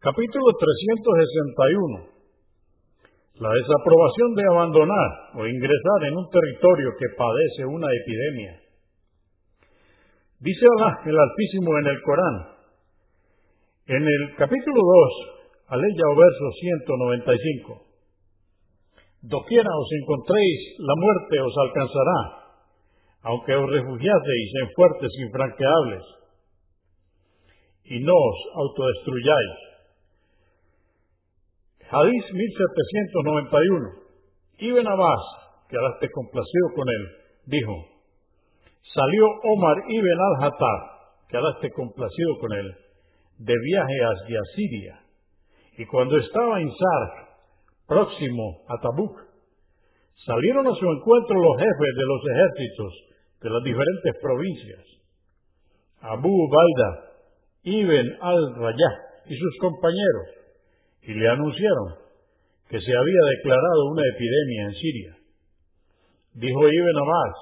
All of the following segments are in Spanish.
Capítulo 361. La desaprobación de abandonar o ingresar en un territorio que padece una epidemia. Dice Allah el Altísimo en el Corán, en el capítulo 2, aleya o verso 195. Doquiera os encontréis, la muerte os alcanzará, aunque os refugiaseis en fuertes infranqueables, y no os autodestruyáis. Hadís 1791. Ibn Abbas, que ahora complacido con él, dijo, salió Omar ibn al-Hattab, que ahora complacido con él, de viaje hacia Siria, y cuando estaba en Sark, próximo a Tabuk, salieron a su encuentro los jefes de los ejércitos de las diferentes provincias, Abu Ubaida, Ibn al-Rayah y sus compañeros, y le anunciaron que se había declarado una epidemia en Siria. Dijo Ibn Abbas,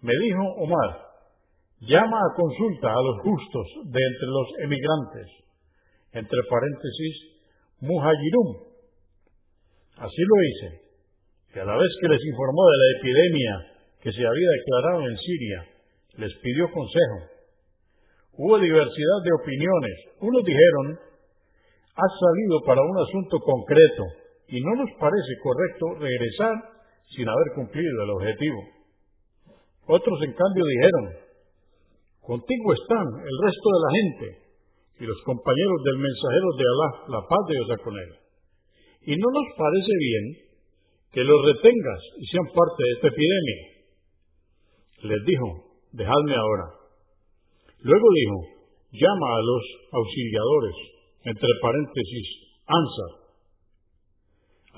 me dijo Omar, llama a consulta a los justos de entre los emigrantes, entre paréntesis, muhajirum, Así lo hice, que a la vez que les informó de la epidemia que se había declarado en Siria, les pidió consejo. Hubo diversidad de opiniones. Unos dijeron, has salido para un asunto concreto y no nos parece correcto regresar sin haber cumplido el objetivo. Otros, en cambio, dijeron, contigo están el resto de la gente y los compañeros del mensajero de Alá, la paz de Dios con él. Y no nos parece bien que los retengas y sean parte de esta epidemia. Les dijo, dejadme ahora. Luego dijo, llama a los auxiliadores, entre paréntesis, ANSA.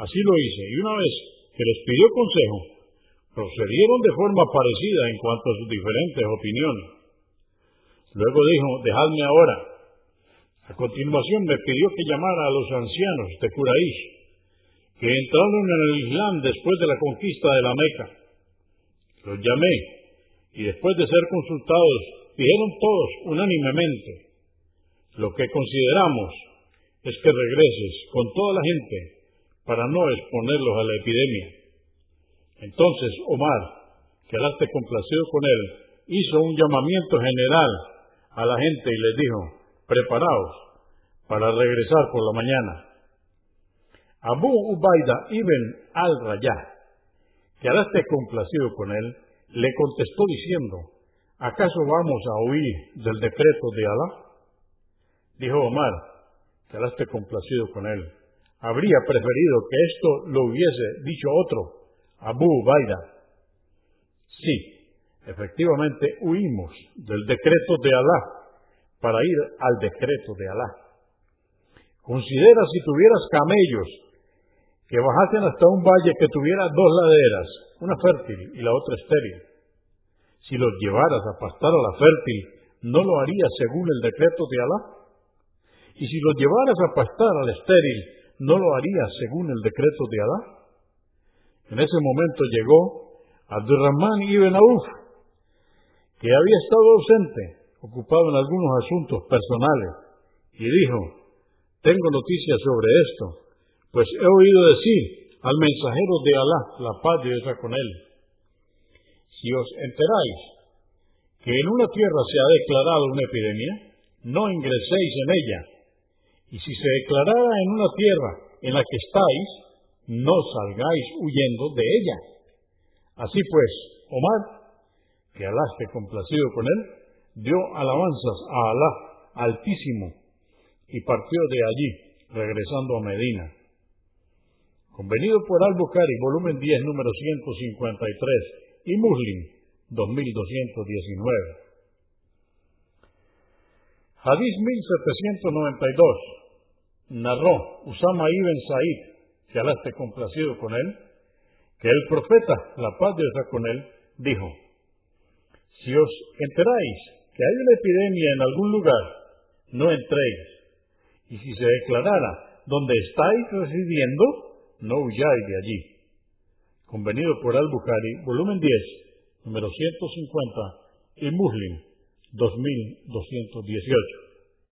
Así lo hice, y una vez que les pidió consejo, procedieron de forma parecida en cuanto a sus diferentes opiniones. Luego dijo, dejadme ahora. A continuación me pidió que llamara a los ancianos de Curaísh, que entraron en el Islam después de la conquista de la Meca. Los llamé y después de ser consultados dijeron todos unánimemente, lo que consideramos es que regreses con toda la gente para no exponerlos a la epidemia. Entonces Omar, que esté complacido con él, hizo un llamamiento general a la gente y les dijo, preparaos para regresar por la mañana. Abu Ubaida ibn al-Rayah, que ahora esté complacido con él, le contestó diciendo, ¿acaso vamos a huir del decreto de Alá? Dijo Omar, que ahora esté complacido con él, habría preferido que esto lo hubiese dicho otro, Abu Ubaida. Sí, efectivamente huimos del decreto de Alá para ir al decreto de Alá. Considera si tuvieras camellos que bajasen hasta un valle que tuviera dos laderas, una fértil y la otra estéril. Si los llevaras a pastar a la fértil, ¿no lo harías según el decreto de Alá? Y si los llevaras a pastar a la estéril, ¿no lo harías según el decreto de Alá? En ese momento llegó Abdurrahman ibn Auf, que había estado ausente, ocupado en algunos asuntos personales, y dijo, tengo noticias sobre esto, pues he oído decir al mensajero de Alá, la paz de Dios con él, si os enteráis que en una tierra se ha declarado una epidemia, no ingreséis en ella, y si se declarara en una tierra en la que estáis, no salgáis huyendo de ella. Así pues, Omar, que Alá esté complacido con él, dio alabanzas a Alá altísimo y partió de allí, regresando a Medina. Convenido por Al-Bukhari, volumen 10, número 153, y Muslim, 2219. Hadís 1792. Narró Usama ibn Said, que Alá esté complacido con él, que el profeta, la paz de Dios con él, dijo, si os enteráis que hay una epidemia en algún lugar, no entréis. Y si se declarara donde estáis residiendo, no huyáis de allí. Convenido por Al-Bukhari, volumen 10, número 150, y Muslim, 2218.